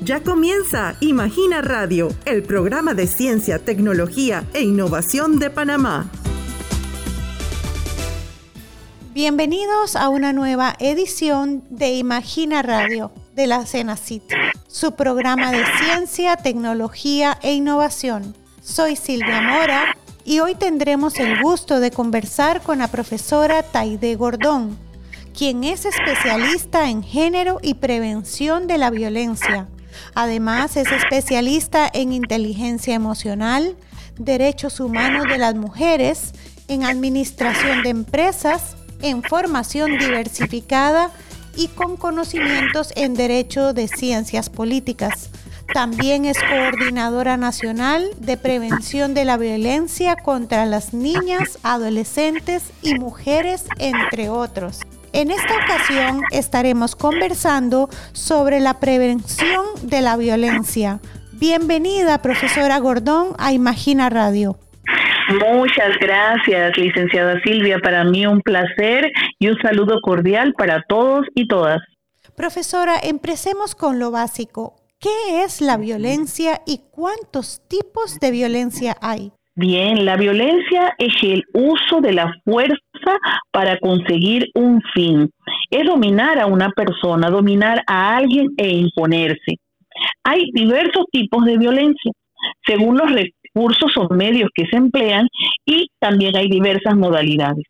Ya comienza Imagina Radio, el programa de ciencia, tecnología e innovación de Panamá. Bienvenidos a una nueva edición de Imagina Radio de la CENACIT, su programa de ciencia, tecnología e innovación. Soy Silvia Mora y hoy tendremos el gusto de conversar con la profesora Taide Gordón, quien es especialista en género y prevención de la violencia. Además, es especialista en inteligencia emocional, derechos humanos de las mujeres, en administración de empresas, en formación diversificada y con conocimientos en derecho de ciencias políticas. También es coordinadora nacional de prevención de la violencia contra las niñas, adolescentes y mujeres, entre otros. En esta ocasión estaremos conversando sobre la prevención de la violencia. Bienvenida, profesora Gordón, a Imagina Radio. Muchas gracias, licenciada Silvia. Para mí un placer y un saludo cordial para todos y todas. Profesora, empecemos con lo básico. ¿Qué es la violencia y cuántos tipos de violencia hay? Bien, la violencia es el uso de la fuerza para conseguir un fin. Es dominar a una persona, dominar a alguien e imponerse. Hay diversos tipos de violencia según los recursos o medios que se emplean y también hay diversas modalidades.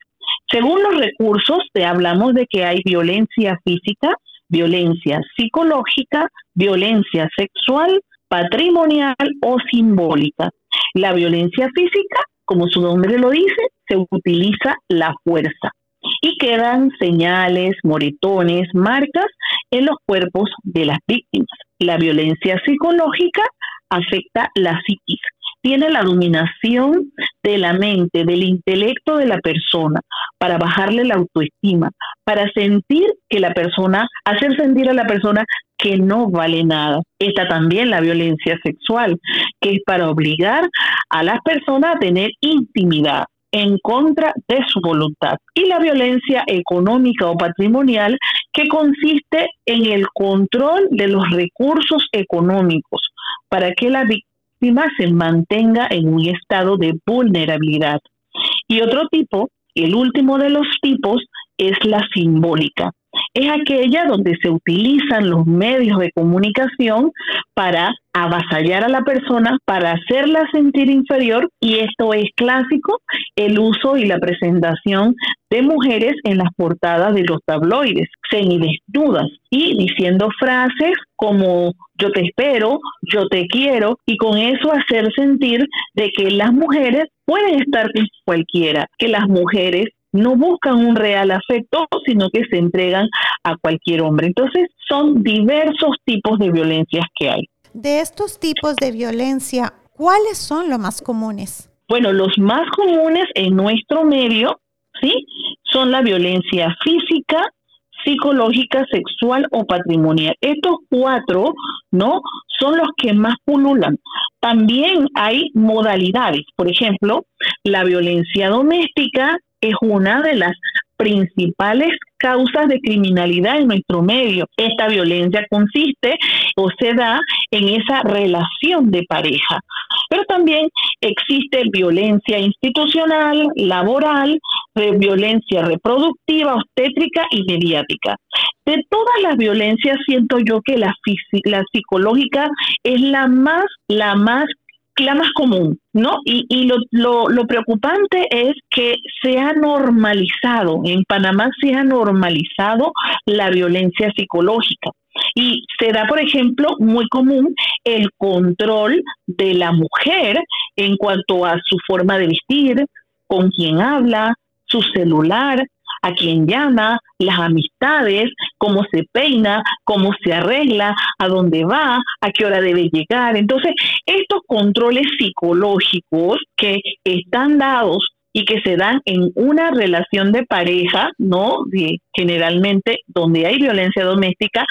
Según los recursos, te hablamos de que hay violencia física, violencia psicológica, violencia sexual, patrimonial o simbólica. La violencia física, como su nombre lo dice, se utiliza la fuerza y quedan señales, moretones, marcas en los cuerpos de las víctimas. La violencia psicológica afecta la psiquis, tiene la dominación de la mente, del intelecto de la persona, para bajarle la autoestima, para sentir que la persona, hacer sentir a la persona que no vale nada. Está también la violencia sexual, que es para obligar a las personas a tener intimidad en contra de su voluntad. Y la violencia económica o patrimonial, que consiste en el control de los recursos económicos para que la víctima se mantenga en un estado de vulnerabilidad. Y otro tipo, el último de los tipos, es la simbólica. Es aquella donde se utilizan los medios de comunicación para avasallar a la persona, para hacerla sentir inferior, y esto es clásico, el uso y la presentación de mujeres en las portadas de los tabloides, semidesnudas, y diciendo frases como yo te espero, yo te quiero, y con eso hacer sentir de que las mujeres pueden estar con cualquiera, que las mujeres no buscan un real afecto, sino que se entregan a cualquier hombre. Entonces, son diversos tipos de violencias que hay. De estos tipos de violencia, ¿cuáles son los más comunes? Bueno, los más comunes en nuestro medio, ¿sí? Son la violencia física, psicológica, sexual o patrimonial. Estos cuatro, ¿no? Son los que más pululan. También hay modalidades, por ejemplo, la violencia doméstica es una de las principales causas de criminalidad en nuestro medio. Esta violencia consiste o se da en esa relación de pareja. Pero también existe violencia institucional, laboral, violencia reproductiva, obstétrica y mediática. De todas las violencias siento yo que la, la psicológica es la más, la más la más común, ¿no? Y, y lo, lo, lo, preocupante es que se ha normalizado, en Panamá se ha normalizado la violencia psicológica. Y se da, por ejemplo, muy común el control de la mujer en cuanto a su forma de vestir, con quién habla, su celular, a quién llama, las amistades, cómo se peina, cómo se arregla, a dónde va, a qué hora debe llegar. Entonces, estos controles psicológicos que están dados y que se dan en una relación de pareja, ¿no? generalmente donde hay violencia doméstica,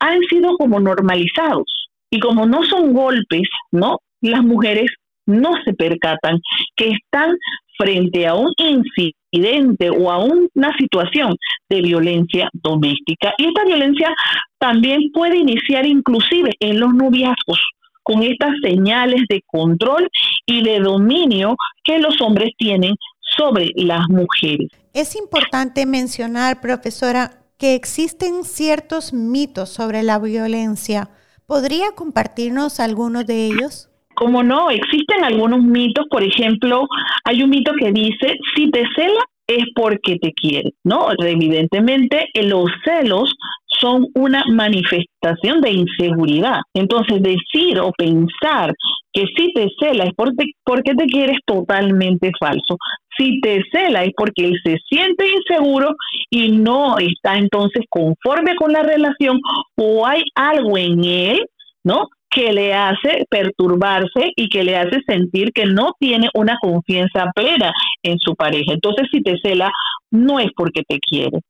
han sido como normalizados. Y como no son golpes, ¿no? Las mujeres no se percatan que están frente a un incidente o a una situación de violencia doméstica. Y esta violencia también puede iniciar inclusive en los noviazgos con estas señales de control y de dominio que los hombres tienen sobre las mujeres. Es importante mencionar, profesora, que existen ciertos mitos sobre la violencia. ¿Podría compartirnos algunos de ellos? Como no, existen algunos mitos, por ejemplo, hay un mito que dice, si te cela es porque te quiere, ¿no? Evidentemente, los celos son una manifestación de inseguridad. Entonces, decir o pensar que si te cela es porque, porque te quiere es totalmente falso. Si te cela es porque él se siente inseguro y no está entonces conforme con la relación o hay algo en él, ¿no? Que le hace perturbarse y que le hace sentir que no tiene una confianza plena en su pareja. Entonces, si te cela, no es porque te quiere.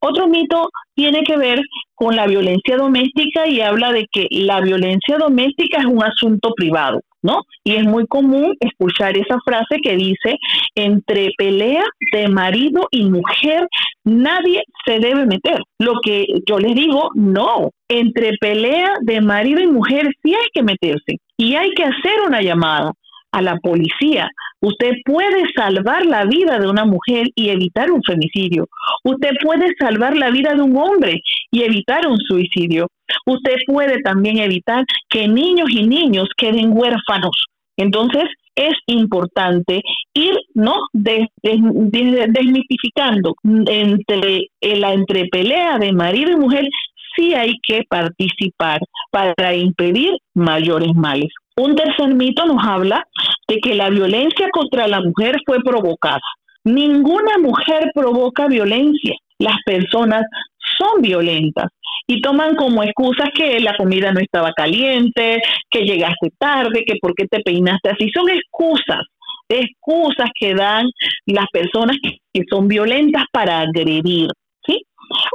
Otro mito tiene que ver con la violencia doméstica y habla de que la violencia doméstica es un asunto privado, ¿no? Y es muy común escuchar esa frase que dice, entre pelea de marido y mujer, nadie se debe meter. Lo que yo les digo, no, entre pelea de marido y mujer sí hay que meterse y hay que hacer una llamada a la policía. Usted puede salvar la vida de una mujer y evitar un femicidio. Usted puede salvar la vida de un hombre y evitar un suicidio. Usted puede también evitar que niños y niños queden huérfanos. Entonces, es importante ir no desmitificando entre la entrepelea de marido y mujer sí hay que participar para impedir mayores males. Un tercer mito nos habla de que la violencia contra la mujer fue provocada. Ninguna mujer provoca violencia. Las personas son violentas y toman como excusas que la comida no estaba caliente, que llegaste tarde, que por qué te peinaste así. Son excusas, excusas que dan las personas que son violentas para agredir.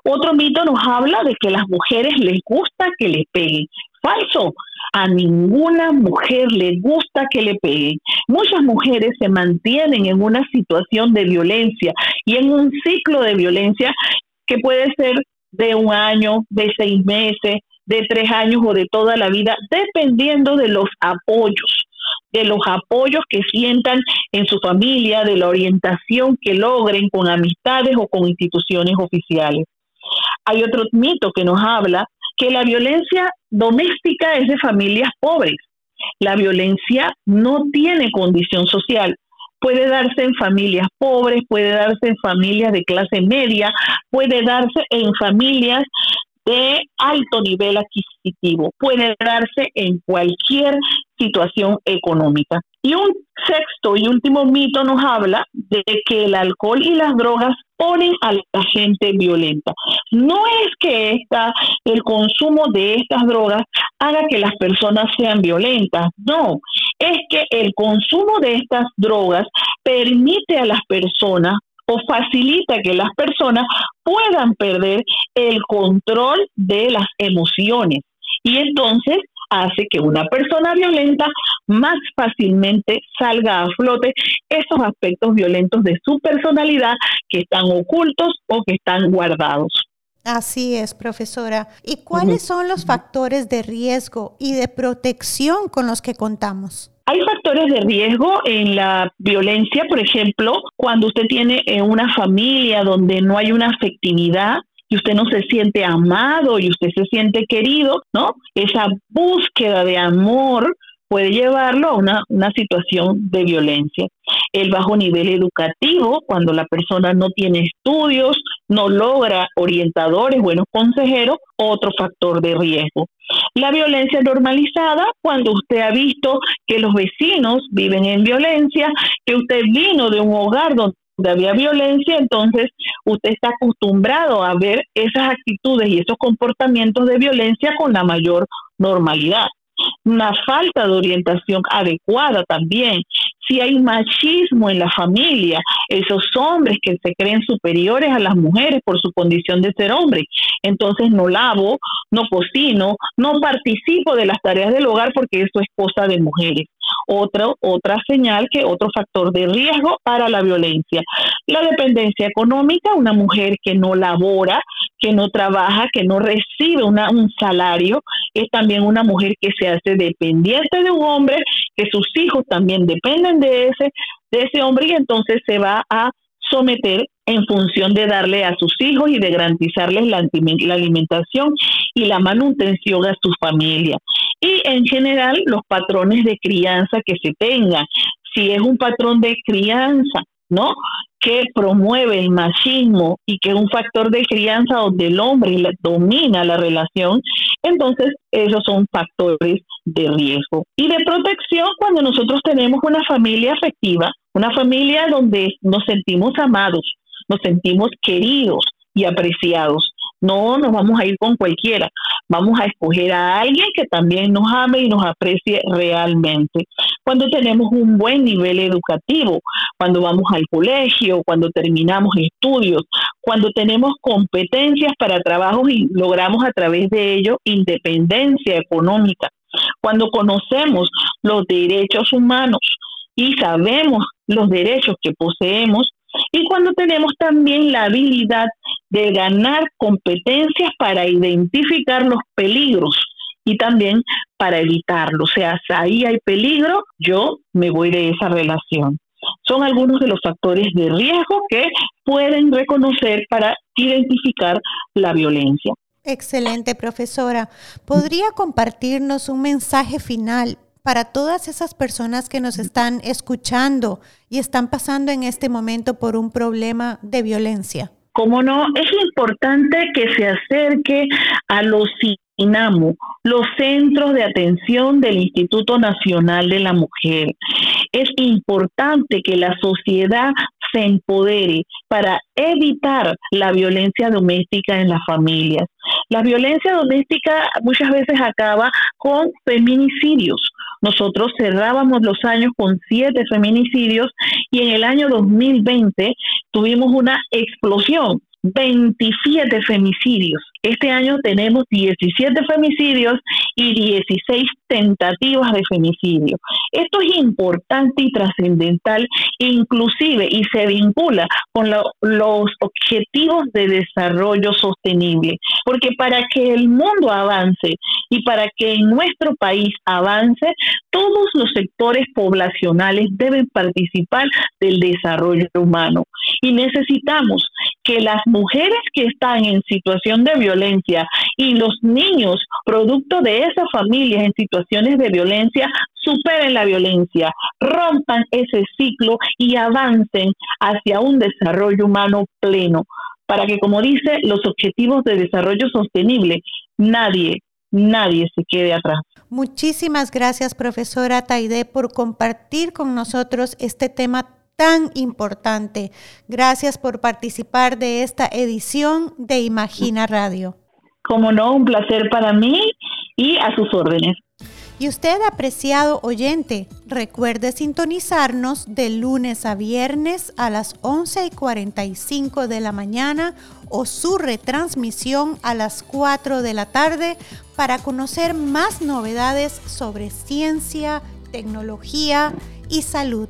Otro mito nos habla de que las mujeres les gusta que les peguen. Falso. A ninguna mujer le gusta que le peguen. Muchas mujeres se mantienen en una situación de violencia y en un ciclo de violencia que puede ser de un año, de seis meses, de tres años o de toda la vida, dependiendo de los apoyos, de los apoyos que sientan en su familia, de la orientación que logren con amistades o con instituciones oficiales. Hay otro mito que nos habla que la violencia doméstica es de familias pobres. La violencia no tiene condición social. Puede darse en familias pobres, puede darse en familias de clase media, puede darse en familias de alto nivel adquisitivo, puede darse en cualquier situación económica. Y un sexto y último mito nos habla de que el alcohol y las drogas ponen a la gente violenta. No es que esta, el consumo de estas drogas haga que las personas sean violentas, no, es que el consumo de estas drogas permite a las personas o facilita que las personas puedan perder el control de las emociones. Y entonces hace que una persona violenta más fácilmente salga a flote esos aspectos violentos de su personalidad que están ocultos o que están guardados. Así es, profesora. ¿Y cuáles son los factores de riesgo y de protección con los que contamos? Hay factores de riesgo en la violencia, por ejemplo, cuando usted tiene eh, una familia donde no hay una afectividad, usted no se siente amado y usted se siente querido, ¿no? Esa búsqueda de amor puede llevarlo a una, una, situación de violencia. El bajo nivel educativo, cuando la persona no tiene estudios, no logra orientadores, buenos consejeros, otro factor de riesgo. La violencia normalizada, cuando usted ha visto que los vecinos viven en violencia, que usted vino de un hogar donde había violencia, entonces usted está acostumbrado a ver esas actitudes y esos comportamientos de violencia con la mayor normalidad. Una falta de orientación adecuada también. Si hay machismo en la familia, esos hombres que se creen superiores a las mujeres por su condición de ser hombre, entonces no lavo, no cocino, no participo de las tareas del hogar porque eso es cosa de mujeres otro, otra señal que otro factor de riesgo para la violencia. La dependencia económica, una mujer que no labora, que no trabaja, que no recibe una, un salario, es también una mujer que se hace dependiente de un hombre, que sus hijos también dependen de ese, de ese hombre y entonces se va a someter en función de darle a sus hijos y de garantizarles la, alimentación y la manutención a su familia. Y en general los patrones de crianza que se tengan. Si es un patrón de crianza, ¿no? que promueve el machismo y que es un factor de crianza donde el hombre domina la relación, entonces esos son factores de riesgo. Y de protección cuando nosotros tenemos una familia afectiva, una familia donde nos sentimos amados, nos sentimos queridos y apreciados. No nos vamos a ir con cualquiera, vamos a escoger a alguien que también nos ame y nos aprecie realmente. Cuando tenemos un buen nivel educativo, cuando vamos al colegio, cuando terminamos estudios, cuando tenemos competencias para trabajo y logramos a través de ello independencia económica, cuando conocemos los derechos humanos y sabemos los derechos que poseemos, y cuando tenemos también la habilidad de ganar competencias para identificar los peligros y también para evitarlos. O sea, si ahí hay peligro, yo me voy de esa relación. Son algunos de los factores de riesgo que pueden reconocer para identificar la violencia. Excelente, profesora. ¿Podría compartirnos un mensaje final para todas esas personas que nos están escuchando y están pasando en este momento por un problema de violencia? Como no, es importante que se acerque a los INAMU, los centros de atención del Instituto Nacional de la Mujer. Es importante que la sociedad se empodere para evitar la violencia doméstica en las familias. La violencia doméstica muchas veces acaba con feminicidios. Nosotros cerrábamos los años con siete feminicidios y en el año 2020 tuvimos una explosión 27 femicidios. Este año tenemos 17 femicidios y 16 tentativas de femicidio. Esto es importante y trascendental, inclusive, y se vincula con los objetivos de desarrollo sostenible, porque para que el mundo avance y para que en nuestro país avance, todos los sectores poblacionales deben participar del desarrollo humano. Y necesitamos que las mujeres que están en situación de violencia y los niños, producto de esas familias en situaciones de violencia, superen la violencia, rompan ese ciclo y avancen hacia un desarrollo humano pleno, para que, como dice, los objetivos de desarrollo sostenible, nadie, nadie se quede atrás. Muchísimas gracias, profesora Taide, por compartir con nosotros este tema tan importante. Gracias por participar de esta edición de Imagina Radio. Como no, un placer para mí y a sus órdenes. Y usted, apreciado oyente, recuerde sintonizarnos de lunes a viernes a las 11 y 45 de la mañana o su retransmisión a las 4 de la tarde para conocer más novedades sobre ciencia, tecnología y salud.